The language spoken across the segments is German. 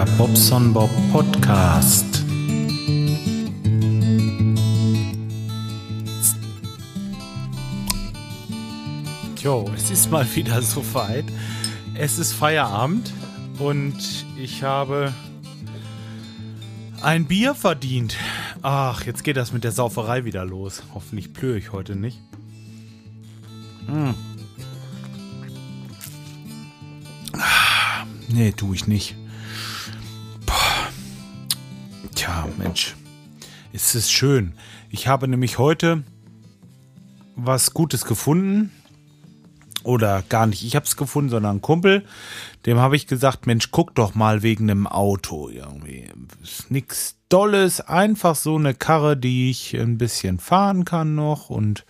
Der Bobson Bob Podcast. Jo, es ist mal wieder so weit. Es ist Feierabend und ich habe ein Bier verdient. Ach, jetzt geht das mit der Sauferei wieder los. Hoffentlich plöre ich heute nicht. Hm. Nee, tue ich nicht. Tja, Mensch. Es ist schön. Ich habe nämlich heute was Gutes gefunden. Oder gar nicht ich habe es gefunden, sondern ein Kumpel. Dem habe ich gesagt, Mensch, guck doch mal wegen einem Auto irgendwie. Ist nix Dolles, einfach so eine Karre, die ich ein bisschen fahren kann noch und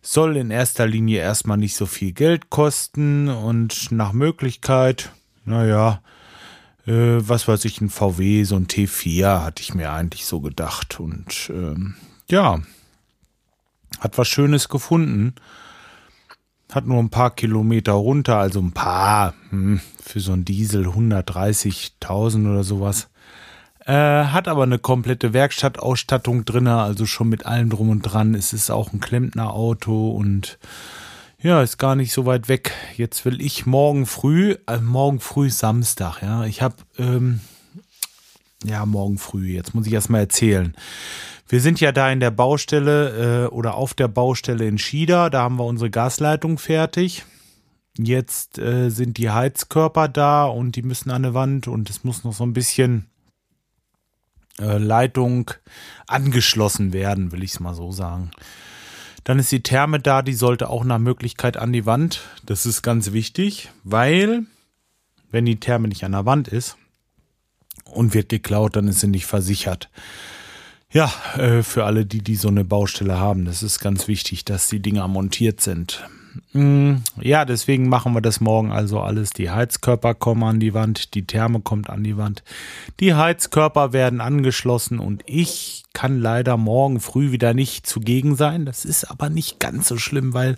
soll in erster Linie erstmal nicht so viel Geld kosten und nach Möglichkeit naja, was weiß ich, ein VW, so ein T4 hatte ich mir eigentlich so gedacht. Und ähm, ja, hat was Schönes gefunden. Hat nur ein paar Kilometer runter, also ein paar, hm, für so ein Diesel 130.000 oder sowas. Äh, hat aber eine komplette Werkstattausstattung drin, also schon mit allem drum und dran. Es ist auch ein Klempnerauto und ja, ist gar nicht so weit weg. Jetzt will ich morgen früh, äh, morgen früh Samstag, ja. Ich habe, ähm, ja, morgen früh, jetzt muss ich erst mal erzählen. Wir sind ja da in der Baustelle äh, oder auf der Baustelle in Schieder, da haben wir unsere Gasleitung fertig. Jetzt äh, sind die Heizkörper da und die müssen an der Wand und es muss noch so ein bisschen äh, Leitung angeschlossen werden, will ich es mal so sagen. Dann ist die Therme da, die sollte auch nach Möglichkeit an die Wand. Das ist ganz wichtig, weil wenn die Therme nicht an der Wand ist und wird geklaut, dann ist sie nicht versichert. Ja, äh, für alle, die, die so eine Baustelle haben, das ist ganz wichtig, dass die Dinger montiert sind. Mm, ja, deswegen machen wir das morgen also alles. Die Heizkörper kommen an die Wand, die Therme kommt an die Wand. Die Heizkörper werden angeschlossen und ich kann leider morgen früh wieder nicht zugegen sein. Das ist aber nicht ganz so schlimm, weil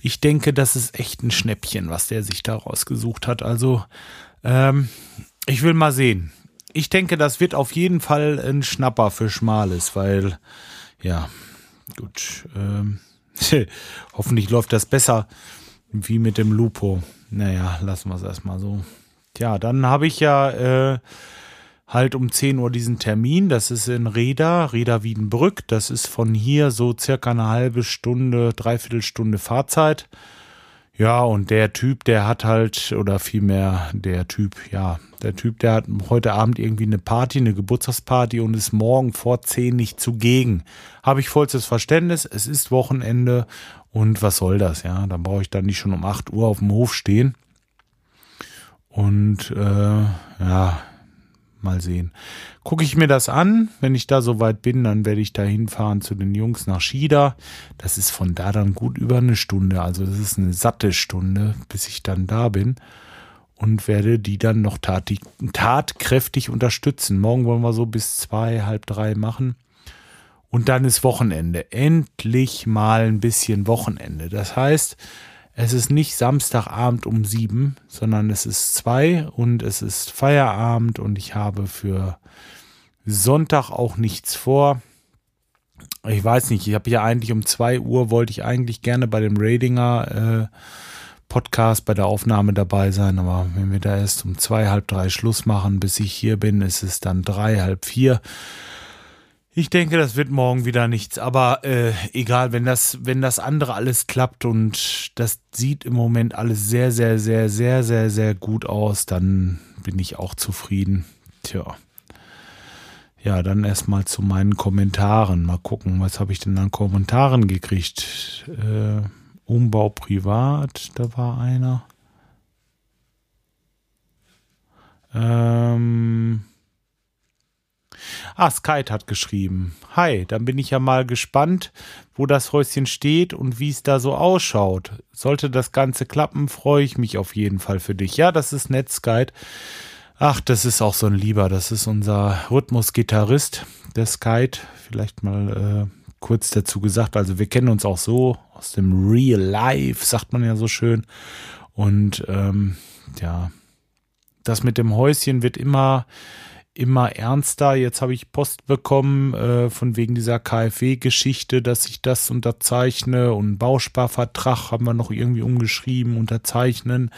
ich denke, das ist echt ein Schnäppchen, was der sich da rausgesucht hat. Also, ähm, ich will mal sehen. Ich denke, das wird auf jeden Fall ein Schnapper für Schmales, weil, ja, gut, ähm, Hoffentlich läuft das besser wie mit dem Lupo. Naja, lassen wir es erstmal so. Tja, dann habe ich ja äh, halt um 10 Uhr diesen Termin. Das ist in Reda, Reda Wiedenbrück. Das ist von hier so circa eine halbe Stunde, dreiviertel Stunde Fahrzeit. Ja, und der Typ, der hat halt, oder vielmehr der Typ, ja, der Typ, der hat heute Abend irgendwie eine Party, eine Geburtstagsparty und ist morgen vor zehn nicht zugegen. Habe ich vollstes Verständnis, es ist Wochenende und was soll das, ja? Dann brauche ich dann nicht schon um 8 Uhr auf dem Hof stehen. Und äh, ja, Mal sehen. Gucke ich mir das an. Wenn ich da soweit bin, dann werde ich da hinfahren zu den Jungs nach Schieder. Das ist von da dann gut über eine Stunde. Also das ist eine satte Stunde, bis ich dann da bin. Und werde die dann noch tatig, tatkräftig unterstützen. Morgen wollen wir so bis zwei, halb drei machen. Und dann ist Wochenende. Endlich mal ein bisschen Wochenende. Das heißt, es ist nicht Samstagabend um sieben, sondern es ist zwei und es ist Feierabend und ich habe für Sonntag auch nichts vor. Ich weiß nicht, ich habe ja eigentlich um zwei Uhr wollte ich eigentlich gerne bei dem Radinger äh, Podcast bei der Aufnahme dabei sein, aber wenn wir da erst um zwei, halb drei Schluss machen, bis ich hier bin, ist es dann drei, halb vier. Ich denke, das wird morgen wieder nichts, aber äh, egal, wenn das, wenn das andere alles klappt und das sieht im Moment alles sehr, sehr, sehr, sehr, sehr, sehr gut aus, dann bin ich auch zufrieden. Tja. Ja, dann erstmal zu meinen Kommentaren. Mal gucken, was habe ich denn an Kommentaren gekriegt? Äh, Umbau privat, da war einer. Ähm, Ah, Skype hat geschrieben. Hi, dann bin ich ja mal gespannt, wo das Häuschen steht und wie es da so ausschaut. Sollte das Ganze klappen, freue ich mich auf jeden Fall für dich. Ja, das ist nett, Skype. Ach, das ist auch so ein Lieber. Das ist unser Rhythmusgitarrist, der Skype. Vielleicht mal äh, kurz dazu gesagt. Also wir kennen uns auch so aus dem Real Life, sagt man ja so schön. Und ähm, ja, das mit dem Häuschen wird immer, immer ernster. Jetzt habe ich Post bekommen äh, von wegen dieser KfW-Geschichte, dass ich das unterzeichne und Bausparvertrag haben wir noch irgendwie umgeschrieben, unterzeichnen.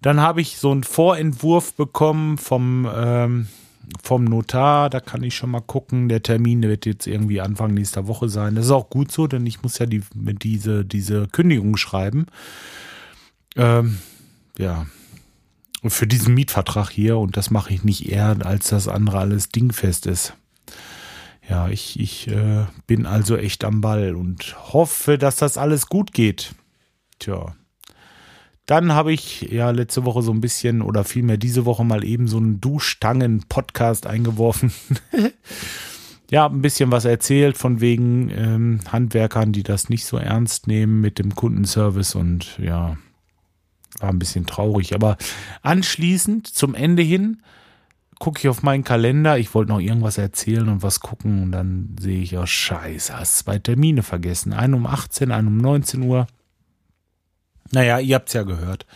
Dann habe ich so einen Vorentwurf bekommen vom, ähm, vom Notar. Da kann ich schon mal gucken. Der Termin wird jetzt irgendwie Anfang nächster Woche sein. Das ist auch gut so, denn ich muss ja die, diese, diese Kündigung schreiben. Ähm, ja, für diesen Mietvertrag hier und das mache ich nicht eher, als das andere alles dingfest ist. Ja, ich, ich äh, bin also echt am Ball und hoffe, dass das alles gut geht. Tja. Dann habe ich ja letzte Woche so ein bisschen oder vielmehr diese Woche mal eben so einen Duschstangen-Podcast eingeworfen. ja, ein bisschen was erzählt von wegen ähm, Handwerkern, die das nicht so ernst nehmen mit dem Kundenservice und ja, war ein bisschen traurig. Aber anschließend, zum Ende hin, gucke ich auf meinen Kalender. Ich wollte noch irgendwas erzählen und was gucken. Und dann sehe ich, oh Scheiße, hast zwei Termine vergessen. Einen um 18, einen um 19 Uhr. Naja, ihr habt's ja gehört.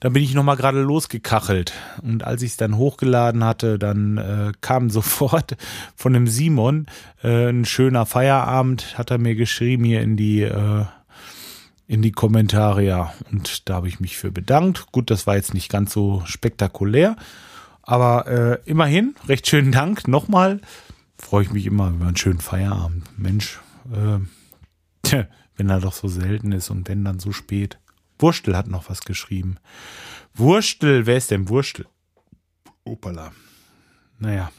Dann bin ich nochmal gerade losgekachelt. Und als ich es dann hochgeladen hatte, dann äh, kam sofort von dem Simon äh, ein schöner Feierabend, hat er mir geschrieben hier in die äh, in die Kommentare, ja. Und da habe ich mich für bedankt. Gut, das war jetzt nicht ganz so spektakulär, aber äh, immerhin, recht schönen Dank. Nochmal freue ich mich immer über einen schönen Feierabend. Mensch, äh, wenn er doch so selten ist und wenn dann so spät. Wurstel hat noch was geschrieben. Wurstel, wer ist denn Wurstel? Opala. Naja.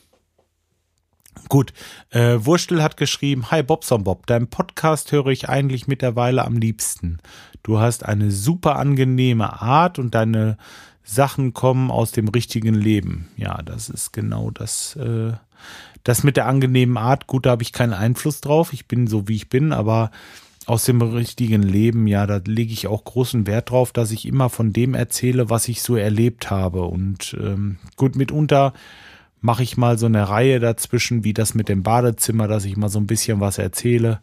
Gut, äh, Wurstel hat geschrieben, Hi Bobson Bob, dein Podcast höre ich eigentlich mittlerweile am liebsten. Du hast eine super angenehme Art und deine Sachen kommen aus dem richtigen Leben. Ja, das ist genau das. Äh, das mit der angenehmen Art, gut, da habe ich keinen Einfluss drauf. Ich bin so, wie ich bin, aber aus dem richtigen Leben, ja, da lege ich auch großen Wert drauf, dass ich immer von dem erzähle, was ich so erlebt habe. Und ähm, gut, mitunter mache ich mal so eine Reihe dazwischen, wie das mit dem Badezimmer, dass ich mal so ein bisschen was erzähle.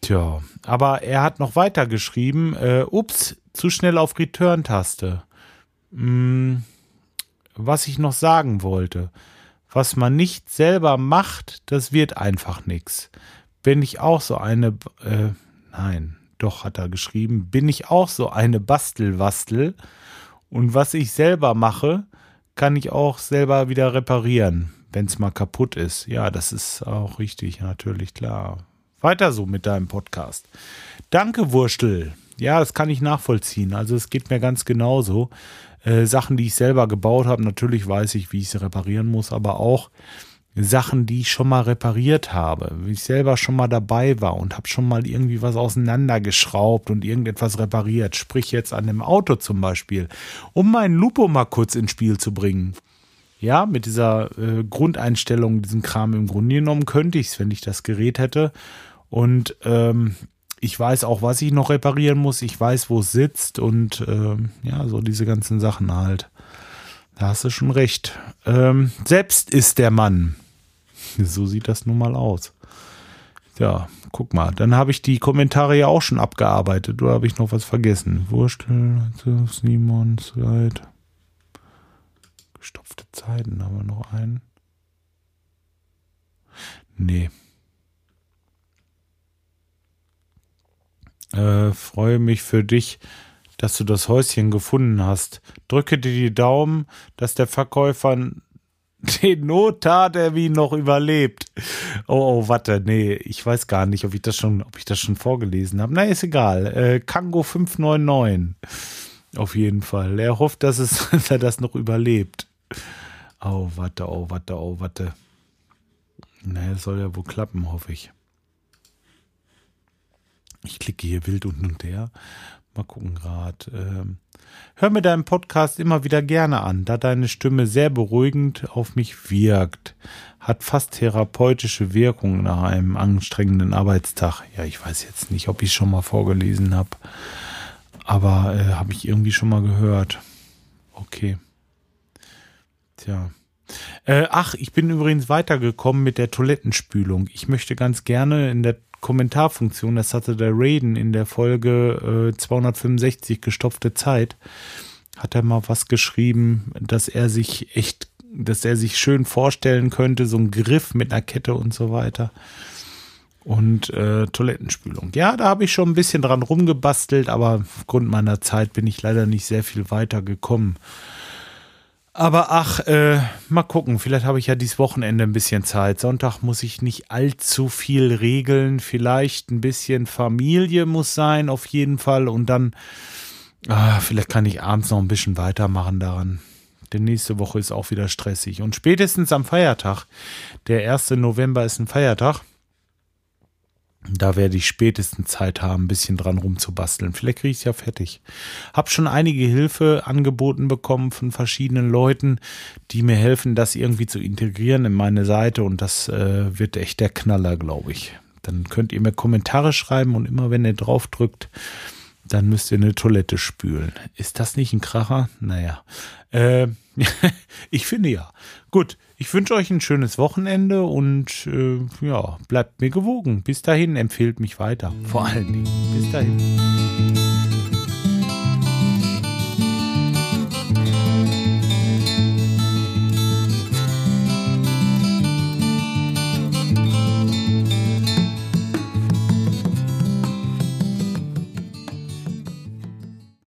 Tja, aber er hat noch weiter geschrieben, äh, ups, zu schnell auf Return-Taste. Hm, was ich noch sagen wollte, was man nicht selber macht, das wird einfach nichts. Bin ich auch so eine, äh, nein, doch hat er geschrieben, bin ich auch so eine Bastelwastel und was ich selber mache, kann ich auch selber wieder reparieren, wenn es mal kaputt ist. Ja, das ist auch richtig, natürlich, klar. Weiter so mit deinem Podcast. Danke, Wurstel. Ja, das kann ich nachvollziehen. Also es geht mir ganz genauso. Äh, Sachen, die ich selber gebaut habe, natürlich weiß ich, wie ich sie reparieren muss, aber auch Sachen, die ich schon mal repariert habe, wie ich selber schon mal dabei war und habe schon mal irgendwie was auseinandergeschraubt und irgendetwas repariert, sprich jetzt an dem Auto zum Beispiel, um meinen Lupo mal kurz ins Spiel zu bringen. Ja, mit dieser äh, Grundeinstellung, diesen Kram im Grunde genommen könnte ich es, wenn ich das Gerät hätte. Und ähm, ich weiß auch, was ich noch reparieren muss. Ich weiß, wo es sitzt und ähm, ja, so diese ganzen Sachen halt. Da hast du schon recht. Ähm, selbst ist der Mann. So sieht das nun mal aus. Ja, guck mal. Dann habe ich die Kommentare ja auch schon abgearbeitet. Oder habe ich noch was vergessen? Wurstel, Simon, Zeit. Gestopfte Zeiten haben wir noch einen. Nee. Äh, freue mich für dich, dass du das Häuschen gefunden hast. Drücke dir die Daumen, dass der Verkäufer den Notartermin noch überlebt. Oh, oh, warte, nee, ich weiß gar nicht, ob ich das schon, ob ich das schon vorgelesen habe. Na, ist egal. Äh, Kango 599. Auf jeden Fall. Er hofft, dass, es, dass er das noch überlebt. Oh, warte, oh, warte, oh, warte. Na, es soll ja wohl klappen, hoffe ich. Ich klicke hier wild unten und her. Mal gucken gerade. Ähm, hör mir deinen Podcast immer wieder gerne an, da deine Stimme sehr beruhigend auf mich wirkt. Hat fast therapeutische Wirkung nach einem anstrengenden Arbeitstag. Ja, ich weiß jetzt nicht, ob ich es schon mal vorgelesen habe. Aber äh, habe ich irgendwie schon mal gehört. Okay. Tja. Äh, ach, ich bin übrigens weitergekommen mit der Toilettenspülung. Ich möchte ganz gerne in der Kommentarfunktion, das hatte der Raiden in der Folge äh, 265 gestopfte Zeit, hat er mal was geschrieben, dass er sich echt, dass er sich schön vorstellen könnte, so ein Griff mit einer Kette und so weiter. Und äh, Toilettenspülung. Ja, da habe ich schon ein bisschen dran rumgebastelt, aber aufgrund meiner Zeit bin ich leider nicht sehr viel weiter gekommen. Aber ach, äh, mal gucken, vielleicht habe ich ja dieses Wochenende ein bisschen Zeit. Sonntag muss ich nicht allzu viel regeln. Vielleicht ein bisschen Familie muss sein, auf jeden Fall. Und dann, ah, vielleicht kann ich abends noch ein bisschen weitermachen daran. Denn nächste Woche ist auch wieder stressig. Und spätestens am Feiertag, der 1. November ist ein Feiertag, da werde ich spätestens Zeit haben, ein bisschen dran rumzubasteln. Vielleicht kriege ich es ja fertig. Hab schon einige Hilfe angeboten bekommen von verschiedenen Leuten, die mir helfen, das irgendwie zu integrieren in meine Seite. Und das äh, wird echt der Knaller, glaube ich. Dann könnt ihr mir Kommentare schreiben und immer wenn ihr drauf drückt, dann müsst ihr eine Toilette spülen. Ist das nicht ein Kracher? Naja. Äh, ich finde ja. Gut, ich wünsche euch ein schönes Wochenende und äh, ja, bleibt mir gewogen. Bis dahin, empfehlt mich weiter. Vor allen Dingen. Bis dahin.